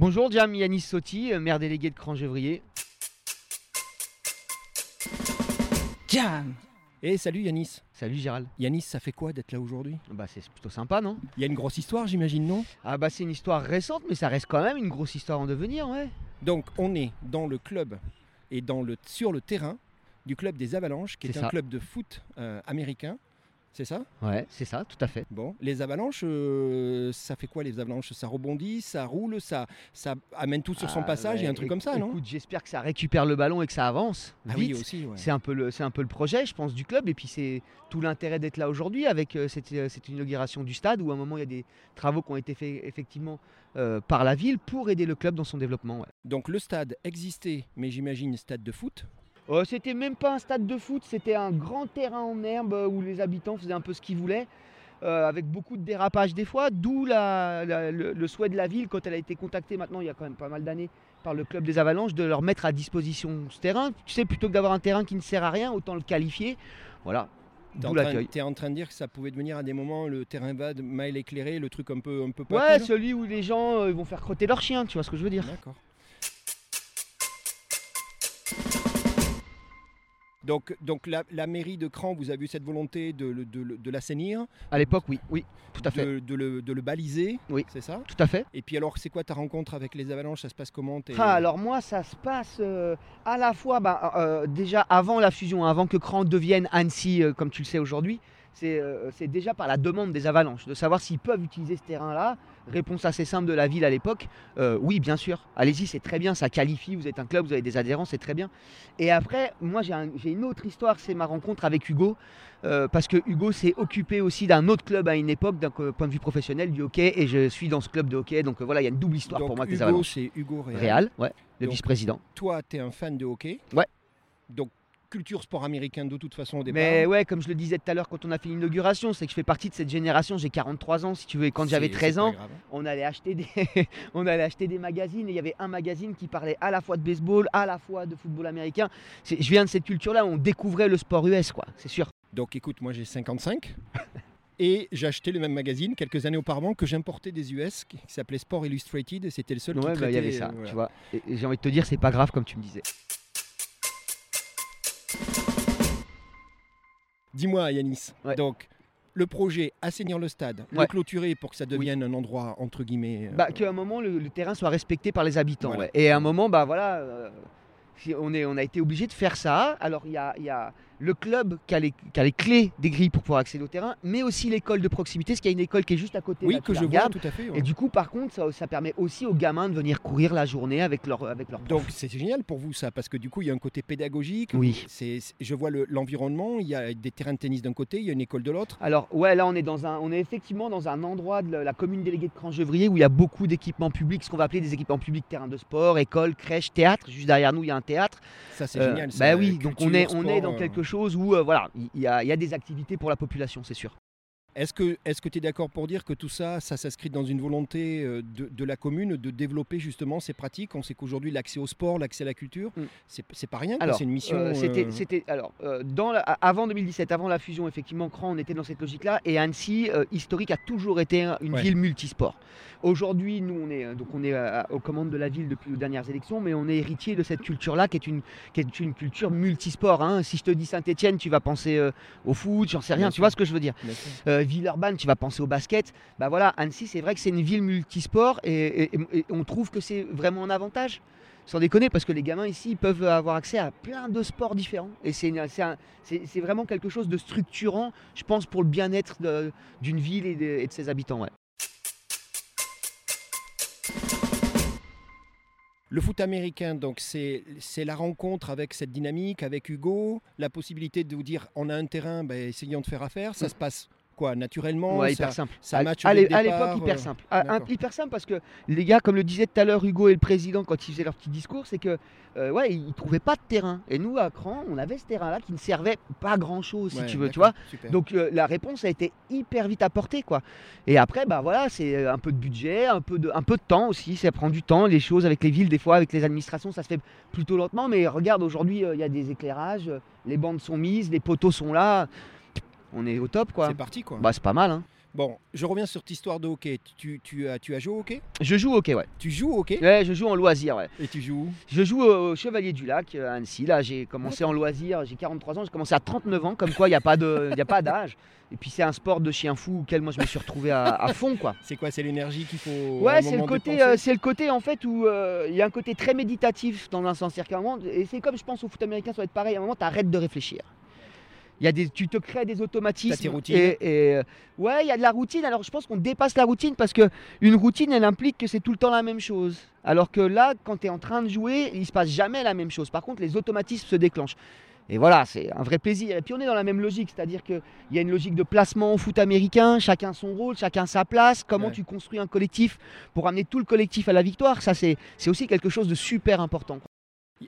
Bonjour Jam, Yanis Sotti, euh, maire délégué de Crangevrier. Jam Et salut Yanis. Salut Gérald. Yanis, ça fait quoi d'être là aujourd'hui? Bah c'est plutôt sympa non? Il y a une grosse histoire j'imagine, non? Ah bah c'est une histoire récente mais ça reste quand même une grosse histoire en devenir ouais. Donc on est dans le club et dans le, sur le terrain du club des Avalanches, qui est, un ça. club de foot euh, américain. C'est ça? Ouais, c'est ça, tout à fait. Bon, les avalanches, euh, ça fait quoi les avalanches? Ça rebondit, ça roule, ça, ça amène tout sur son Ah, passage, il y a un truc comme ça, non? Écoute, j'espère que ça récupère le ballon et que ça avance. Ah vite. oui, aussi, ouais. C'est un, peu le, un peu le projet, je pense, du club. Et puis, c'est tout l'intérêt d'être là aujourd'hui avec euh, cette, euh, cette inauguration du stade où, à un moment, il y a des travaux qui ont été faits effectivement par la ville pour aider le club dans son développement. ouais. Donc le stade existait, mais j'imagine stade de foot. Euh, c'était même pas un stade de foot, c'était un grand terrain en herbe euh, où les habitants faisaient un peu ce qu'ils voulaient. euh, avec beaucoup de dérapages des fois, d'où la- la- le, le souhait de la ville quand elle a été contactée maintenant il y a quand même pas mal d'années par le club des Avalanches de leur mettre à disposition ce terrain. Tu sais, plutôt que d'avoir un terrain qui ne sert à rien, autant le qualifier. Voilà, T'es en, train, t'es en train de dire que ça pouvait devenir à des moments le terrain vague, mal éclairé, le truc un peu un peu Ouais, cool celui où les gens euh, vont faire crotter leurs chiens, tu vois ce que je veux dire. D'accord. Donc, donc la, la mairie de Cran, vous avez eu cette volonté de, de l'assainir, À l'époque, oui, oui, tout à fait. de, le, de le baliser, Oui. c'est ça? Tout à fait. Et puis alors, c'est quoi ta rencontre avec les avalanches? Ça se passe comment? Ah, alors moi, ça se passe euh, à la fois, bah, euh, déjà avant la fusion, avant que Cran devienne Annecy, euh, comme tu le sais aujourd'hui, c'est euh, c'est déjà par la demande des Avalanches, de savoir s'ils peuvent utiliser ce terrain-là. Réponse assez simple de la ville à l'époque, euh, oui, bien sûr, allez-y, c'est très bien, ça qualifie, vous êtes un club, vous avez des adhérents, c'est très bien. Et après, moi, j'ai un- j'ai une autre histoire, c'est ma rencontre avec Hugo, euh, parce que Hugo s'est occupé aussi d'un autre club à une époque, d'un point de vue professionnel, du hockey, et je suis dans ce club de hockey, donc voilà, il y a une double histoire Donc, pour moi avec les Hugo, Avalanches. c'est Hugo Réal. Réal, ouais, le vice-président. Toi, tu es un fan de hockey. Ouais. Donc, culture sport américain de toute façon au départ. Mais ouais, comme je le disais tout à l'heure quand on a fait l'inauguration, c'est que je fais partie de cette génération, j'ai 43 ans si tu veux, et quand j'avais C'est- 13 c'est pas ans, grave. on allait, acheter des on allait acheter des magazines et il y avait un magazine qui parlait à la fois de baseball, à la fois de football américain. Je viens de cette culture-là on découvrait le sport US, quoi, c'est sûr. Donc écoute, moi j'ai 55. Et j'ai acheté le même magazine quelques années auparavant que j'importais des US qui s'appelait Sport Illustrated et c'était le seul Ouais, qui bah, traitait. il y avait ça, euh, voilà. tu vois. J'ai envie de te dire, c'est pas grave comme tu me disais. Dis-moi Yanis, Ouais. donc le projet assainir le stade, le Ouais. clôturer pour que ça devienne un endroit entre guillemets. euh, Bah, qu'à un moment, le, le terrain soit respecté par les habitants. Voilà. ouais. Et à un moment, bah voilà, euh, on, est, on a été obligé de faire ça. Alors, il y a, il y a le club qui a, les, qui a les clés des grilles pour pouvoir accéder au terrain, mais aussi l'école de proximité, parce qu'il y a une école qui est juste à côté. oui, là, que je vois tout à fait. ouais. Et du coup, par contre, ça, ça permet aussi aux gamins de venir courir la journée avec leur, avec leur Donc c'est génial pour vous ça, parce que du coup il y a un côté pédagogique. Oui. C'est, je vois le- l'environnement, il y a des terrains de tennis d'un côté, il y a une école de l'autre. Alors ouais, là on est dans un, on est effectivement dans un endroit de la, commune déléguée de Crangevrier où il y a beaucoup d'équipements publics, ce qu'on va appeler des équipements publics, terrains de sport, école, crèche, théâtre. Juste derrière nous, il y a un théâtre. Ça c'est Euh, génial. bah oui, donc on est, on est dans euh. quelque chose où euh, voilà, il y a des activités pour la population, c'est sûr. Est-ce que tu es d'accord pour dire que tout ça, ça s'inscrit dans une volonté euh, de, de la commune de développer justement ces pratiques? On sait qu'aujourd'hui l'accès au sport, l'accès à la culture, Mm. c'est, pas rien, c'est une mission. euh, c'était, euh, c'était, alors, dans la- avant 2017, avant la fusion, effectivement, Cran, on était dans cette logique-là. Et Annecy, historique, a toujours été un- une Ouais. ville multisport. Aujourd'hui, nous, on est, donc on est aux commandes de la ville depuis les dernières élections, mais on est héritier de cette culture-là, qui est une, qui est une culture multisport. hein. Si je te dis Saint-Etienne, tu vas penser euh, au foot, j'en sais rien, Bien tu sûr. vois ce que je veux dire. Euh, Villeurbanne, tu vas penser au basket. Bah voilà, Annecy, c'est vrai que c'est une ville multisport et, et- et on trouve que c'est vraiment un avantage. Sans déconner, parce que les gamins ici ils peuvent avoir accès à plein de sports différents. Et c'est vraiment quelque chose de structurant, je pense, pour le bien-être d'une ville et de, et de ses habitants. ouais. Le foot américain, donc c'est, c'est la rencontre avec cette dynamique, avec Hugo, la possibilité de vous dire on a un terrain, ben, essayons de faire affaire. Ça Mm. se passe quoi naturellement Ouais, ça- hyper simple. ça À- match l'époque, hyper euh, simple. Ah, un- hyper simple parce que les gars, comme le disait tout à l'heure Hugo et le président quand ils faisaient leur petit discours, c'est que euh, ouais, ils trouvaient pas de terrain. Et nous, à Cran, on avait ce terrain-là qui ne servait pas grand-chose, si Ouais, tu veux, tu vois. super. Donc euh, la réponse a été hyper vite apportée quoi. Et après bah voilà c'est euh, un peu de budget, un peu de, un peu de temps aussi, ça prend du temps. Les choses avec les villes des fois, avec les administrations ça se fait plutôt lentement. Mais regarde aujourd'hui euh, il y a des éclairages, les bandes sont mises, les poteaux sont là, on est au top quoi. c'est parti quoi. Bah c'est pas mal hein. Bon, je reviens sur cette histoire de hockey. Tu, tu as, tu as joué au hockey? Je joue au hockey, ouais. Tu joues au hockey? Ouais, je joue en loisir, ouais. Et tu joues où? Je joue au Chevalier du Lac à Annecy. Là, j'ai commencé en loisir, j'ai 43 ans, j'ai commencé à 39 ans, comme quoi il n'y a pas d'âge. Et puis c'est un sport de chien fou auquel moi je me suis retrouvé à, à fond, quoi. C'est quoi C'est l'énergie qu'il faut. Ouais, c'est le côté, euh, c'est le côté en fait où euh, il y a un côté très méditatif dans un sens, et c'est comme je pense au foot américain, ça va être pareil. À un moment, tu arrêtes de réfléchir. Il y a des, tu te crées des automatismes. Tes. Et, et, euh, ouais, il y a de la routine. Alors je pense qu'on dépasse la routine parce que une routine, elle implique que c'est tout le temps la même chose. Alors que là, quand tu es en train de jouer, il se passe jamais la même chose. Par contre, les automatismes se déclenchent. Et voilà, c'est un vrai plaisir. Et puis on est dans la même logique, c'est-à-dire qu'il y a une logique de placement au foot américain, chacun son rôle, chacun sa place, comment Ouais. tu construis un collectif pour amener tout le collectif à la victoire? Ça, c'est c'est aussi quelque chose de super important.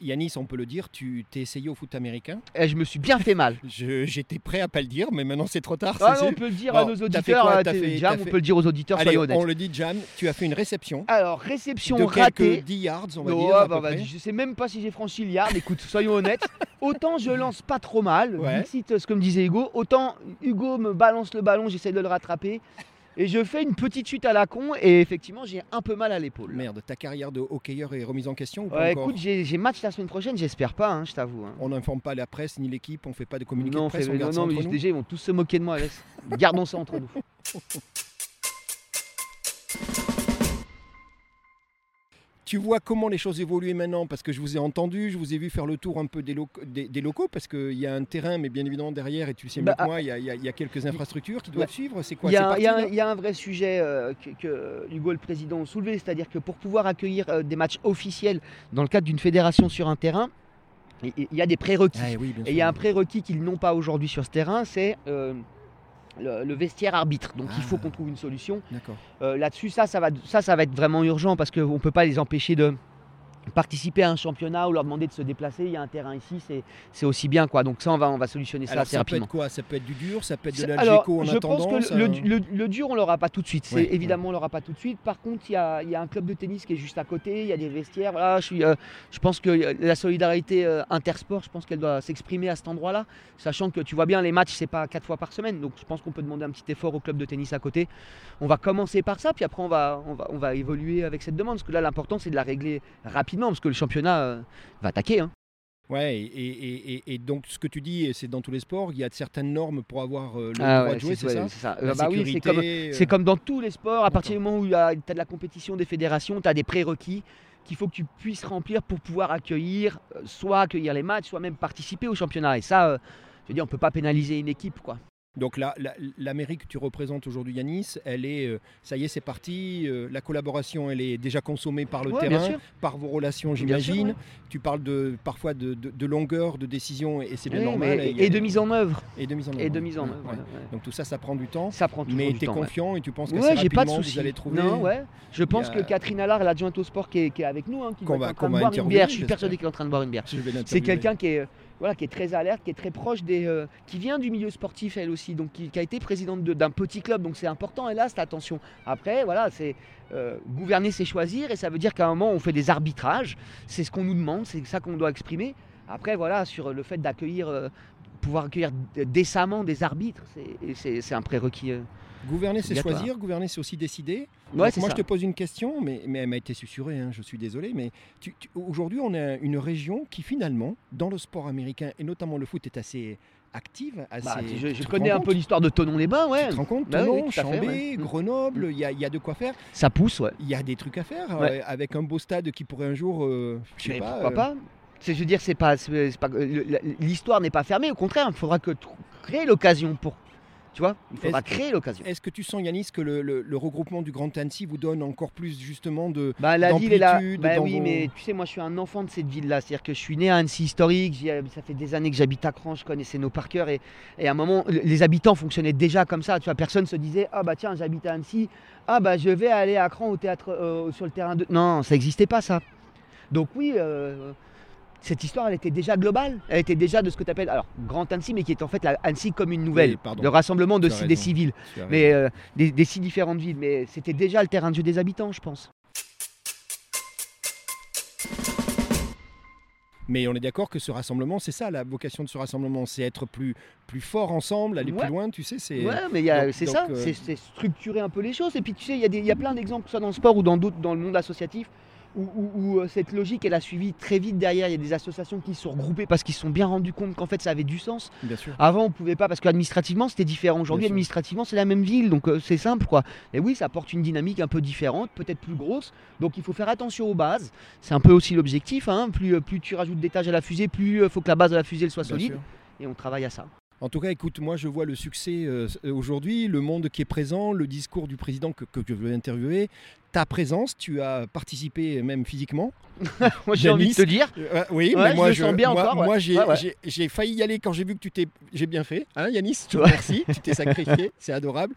Yanis, on peut le dire, tu t'es essayé au foot américain? Et je me suis bien fait mal. J'étais prêt à pas le dire, mais maintenant c'est trop tard. Ah non, on peut le dire Bon, à nos auditeurs, quoi fait- Jam, on peut le dire aux auditeurs, Allez, on le dit, Jam, tu as fait une réception Alors, réception de ratée. quelques 10 yards, on va Oh, dire. à bah, peu bah, près. je sais même pas si j'ai franchi le yard. Écoute, soyons honnêtes. Autant je lance pas trop mal, Ouais. Ce que me disait Hugo, autant Hugo me balance le ballon, j'essaie de le rattraper. Et je fais une petite chute à la con et effectivement j'ai un peu mal à l'épaule. Merde, ta carrière de hockeyeur est remise en question ou pas Ouais, encore écoute, j'ai match la semaine prochaine, j'espère pas, hein, je t'avoue. hein. On n'informe pas la presse ni l'équipe, on fait pas de communiqué Non, de presse, fait- on non, garde ça non, mais entre nous. déjà ils vont tous se moquer de moi. laisse. Gardons ça entre nous. Tu vois comment les choses évoluent maintenant Parce que je vous ai entendu, je vous ai vu faire le tour un peu des, loc- des- des locaux, parce qu'il y a un terrain, mais bien évidemment derrière, et tu sais mieux Bah, que moi, il y, a- y y quelques infrastructures qui doivent suivre. C'est quoi Il y, a, un- y a vrai sujet euh, que, que Hugo le président a soulevé, c'est-à-dire que pour pouvoir accueillir euh, des matchs officiels dans le cadre d'une fédération sur un terrain, il y a des prérequis. Ah, oui, Et il y a un prérequis qu'ils n'ont pas aujourd'hui sur ce terrain, c'est euh, le, le vestiaire arbitre. Donc il faut Ah. qu'on trouve une solution. D'accord. Euh, Là-dessus, ça, ça va, ça, ça va être vraiment urgent parce qu'on ne peut pas les empêcher de participer à un championnat ou leur demander de se déplacer. Il y a un terrain ici, c'est- aussi bien. quoi. Donc ça, on va, on va solutionner ça Alors assez ça peut rapidement. être quoi? Ça peut être du dur, ça peut être de l'algéco en je attendant pense que ça- le, le- le dur, on l'aura pas tout de suite. Évidemment, on l'aura pas tout de suite. Par contre, il y a, il y a un club de tennis qui est juste à côté. Il y a des vestiaires. Voilà, je suis, euh, je pense que euh, la solidarité euh, intersport, je pense qu'elle doit s'exprimer à cet endroit-là, sachant que tu vois bien, les matchs, c'est pas quatre fois par semaine. Donc, je pense qu'on peut demander un petit effort au club de tennis à côté. On va commencer par ça, puis après, on va, on va, on va évoluer avec cette demande. Parce que là, l'important, c'est de la régler rapidement, parce que le championnat euh, va attaquer. hein. Ouais, et, et- et- et donc ce que tu dis, c'est dans tous les sports, il y a certaines normes pour avoir euh, le Ah droit ouais, de jouer, c'est ouais, ça Euh, La bah oui, c'est comme, euh, comme dans tous les sports, à partir du moment où tu as de la compétition des fédérations, tu as des prérequis qu'il faut que tu puisses remplir pour pouvoir accueillir, soit accueillir les matchs, soit même participer au championnat. Et ça, euh, je veux dire, on peut pas pénaliser une équipe. quoi. Donc la- l'Amérique que tu représentes aujourd'hui, Yanis, elle est, euh, ça y est, c'est parti. euh, la collaboration, elle est déjà consommée par le Ouais, terrain, par vos relations, j'imagine. ouais. Tu parles de parfois de, de- de longueur de décision, et c'est bien Oui, normal. mais- et de mise en œuvre. et de mise en œuvre. Et de mise en œuvre. ouais. Donc tout ça, ça prend du temps. Ça prend toujours Mais du tu es temps. ouais. confiant et tu penses qu'assez Ouais, j'ai pas de soucis. vous allez trouver. Non, ouais. Je pense que Catherine Allard, l'adjointe au sport qui est, qui est avec nous, hein, qui va- va boire une bière. Je suis persuadé qu'elle est en train de boire une bière. C'est quelqu'un qui est, voilà, qui est très alerte, qui est très proche des. euh, qui vient du milieu sportif elle aussi, donc qui, a été présidente de- d'un petit club, donc c'est important, elle a cette attention. Après, voilà, c'est. euh, gouverner, c'est choisir, et ça veut dire qu'à un moment, on fait des arbitrages, c'est ce qu'on nous demande, c'est ça qu'on doit exprimer. Après, voilà, sur le fait d'accueillir. Pouvoir accueillir décemment des arbitres, c'est- un prérequis. euh. Gouverner, c'est choisir, gouverner, c'est aussi décider. Ouais, moi, ça. je te pose une question, mais, mais elle m'a été susurrée, hein, je suis désolé. Mais aujourd'hui, on a une région qui, finalement, dans le sport américain, et notamment le foot, est assez active. Assez, Bah, je tu je connais un peu l'histoire de Tonon-les-Bains, ouais. Tu te rends compte Bah oui, à fait, Chambé, ouais. Mm. Grenoble, il y, a- il y a de quoi faire. Ça pousse, ouais. Il y a des trucs à faire euh, avec un beau stade qui pourrait un jour, euh, je sais pas, pourquoi euh, pas je veux dire, c'est pas, c'est- l'histoire n'est pas fermée. Au contraire, il faudra que créer l'occasion pour. Tu vois, il faudra Est-ce- créer l'occasion. Est-ce que tu sens, Yanis, que le, le- le regroupement du Grand Annecy vous donne encore plus justement de. Bah, la ville est là. Bah oui, vos- mais tu sais, moi, je suis un enfant de cette ville-là. C'est-à-dire que je suis né à Annecy historique. ça fait des années que j'habite à Cran. Je connaissais nos par cœur. Et, et à un moment, le- les habitants fonctionnaient déjà comme ça. Tu vois, personne se disait, ah bah tiens, j'habite à Annecy. Ah bah je vais aller à Cran au théâtre, euh, sur le terrain de. Non, ça n'existait pas ça. Donc oui. euh, cette histoire, elle était déjà globale. Elle était déjà de ce que tu appelles, alors, Grand Annecy, mais qui est en fait la Annecy comme une nouvelle. Oui, pardon. le rassemblement de six- des six villes. Mais euh, des, des six différentes villes. Mais c'était déjà le terrain de jeu des habitants, je pense. Mais on est d'accord que ce rassemblement, c'est ça la vocation de ce rassemblement, c'est être plus, plus fort ensemble, aller Ouais. plus loin, tu sais. C'est Ouais, mais c'est ça, euh, c'est structurer un peu les choses. Et puis tu sais, il y, a y plein d'exemples, que ce soit dans le sport ou dans d'autres, dans le monde associatif, où, où- où, euh, cette logique, elle a suivi très vite derrière. Il y a des associations qui se sont regroupées parce qu'ils se sont bien rendus compte qu'en fait ça avait du sens. bien sûr. Avant, on pouvait pas parce qu'administrativement c'était différent. Aujourd'hui, administrativement, c'est la même ville, donc euh, c'est simple quoi. Et oui, ça apporte une dynamique un peu différente, peut-être plus grosse. Donc il faut faire attention aux bases. C'est un peu aussi l'objectif. hein. Plus, euh, plus tu rajoutes d'étages à la fusée, plus il faut que la base de la fusée elle soit bien solide. sûr. Et on travaille à ça. En tout cas, écoute, moi je vois le succès euh, aujourd'hui, le monde qui est présent, le discours du président que, que je veux interviewer, ta présence, tu as participé même physiquement? Moi j'ai envie de te dire. Euh, oui, Ouais, mais je moi le sens bien moi, encore, ouais. moi, j'ai Ouais, failli y aller quand j'ai vu que tu t'es, j'ai bien fait, hein, Yanis. Je te remercie, tu t'es sacrifié, c'est adorable.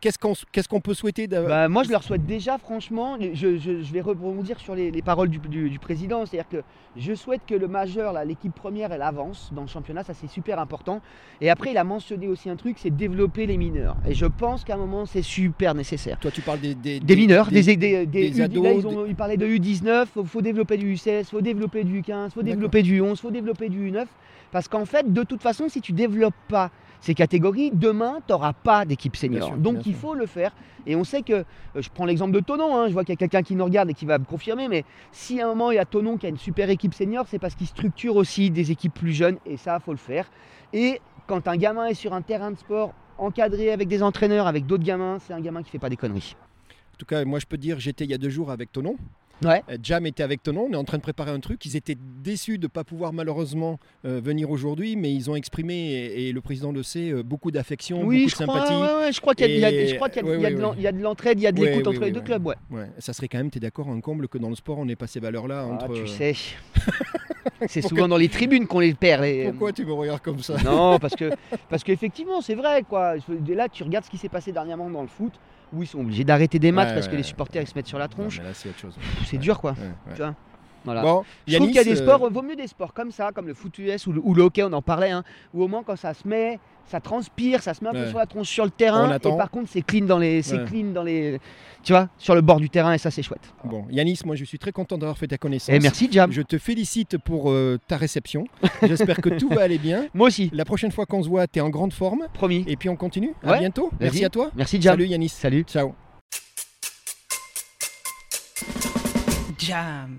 Qu'est-ce qu'on qu'est-ce qu'on peut souhaiter Bah, moi, je leur souhaite déjà, franchement, je, je- je vais rebondir sur les, les paroles du, du- du président. C'est-à-dire que je souhaite que le majeur, l'équipe première, elle avance dans le championnat. Ça, c'est super important. Et après, il a mentionné aussi un truc c'est développer les mineurs. Et je pense qu'à un moment, c'est super nécessaire. Toi, tu parles des, des, Des mineurs, des, des, des, ados, là, ils, ont- ils parlaient de U19, faut, faut développer du U16, faut développer du U15, faut développer du U11, faut développer du U9. Parce qu'en fait, de toute façon, si tu développes pas ces catégories, demain, tu n'auras pas d'équipe senior. sûr, Donc il sûr. faut le faire. Et on sait que, euh, je prends l'exemple de Tonon, hein, je vois qu'il y a quelqu'un qui nous regarde et qui va me confirmer, mais si à un moment il y a Tonon qui a une super équipe senior, c'est parce qu'il structure aussi des équipes plus jeunes, et ça, faut le faire. Et quand un gamin est sur un terrain de sport encadré avec des entraîneurs, avec d'autres gamins, c'est un gamin qui fait pas des conneries. En tout cas, moi je peux dire, j'étais il y a deux jours avec Tonon. Ouais. Euh, Jam était avec Tonon, on est en train de préparer un truc. Ils étaient déçus de ne pas pouvoir malheureusement euh, venir aujourd'hui, mais ils ont exprimé, et, et le président le sait, euh, beaucoup d'affection, Oui, beaucoup je de crois, sympathie. ouais, ouais, je crois qu'il y a, de l'entraide, il y a de l'écoute entre les deux clubs, ça serait quand même, tu es d'accord, un comble que dans le sport, on ait pas ces valeurs-là Ah, entre. tu sais, c'est souvent dans les tribunes qu'on les perd. les- Pourquoi tu me regardes comme ça? Non, parce que parce qu'effectivement, c'est vrai quoi. Là, tu regardes ce qui s'est passé dernièrement dans le foot, où ils sont obligés d'arrêter des matchs Ouais, parce que les supporters ils se mettent sur la tronche. c'est dur quoi. Tu vois Voilà. Bon, Je trouve qu'il y a des Yanis, euh, sports, vaut mieux des sports comme ça, comme le foot US ou le, ou le hockey, on en parlait, hein, où au moins quand ça se met, ça transpire, ça se met un peu sur la tronche sur le terrain, On attend. et par contre c'est clean dans les, c'est Ouais. clean dans les, tu vois, sur le bord du terrain et ça c'est chouette. Bon, Yanis, moi je suis très content d'avoir fait ta connaissance. Et merci Jam. Je te félicite pour euh, ta réception. J'espère que tout va aller bien. Moi aussi, La prochaine fois qu'on se voit, tu es en grande forme. promis. Et puis on continue. À bientôt. Merci à toi. Merci Jam. Salut Yanis. Salut. Ciao. Jam.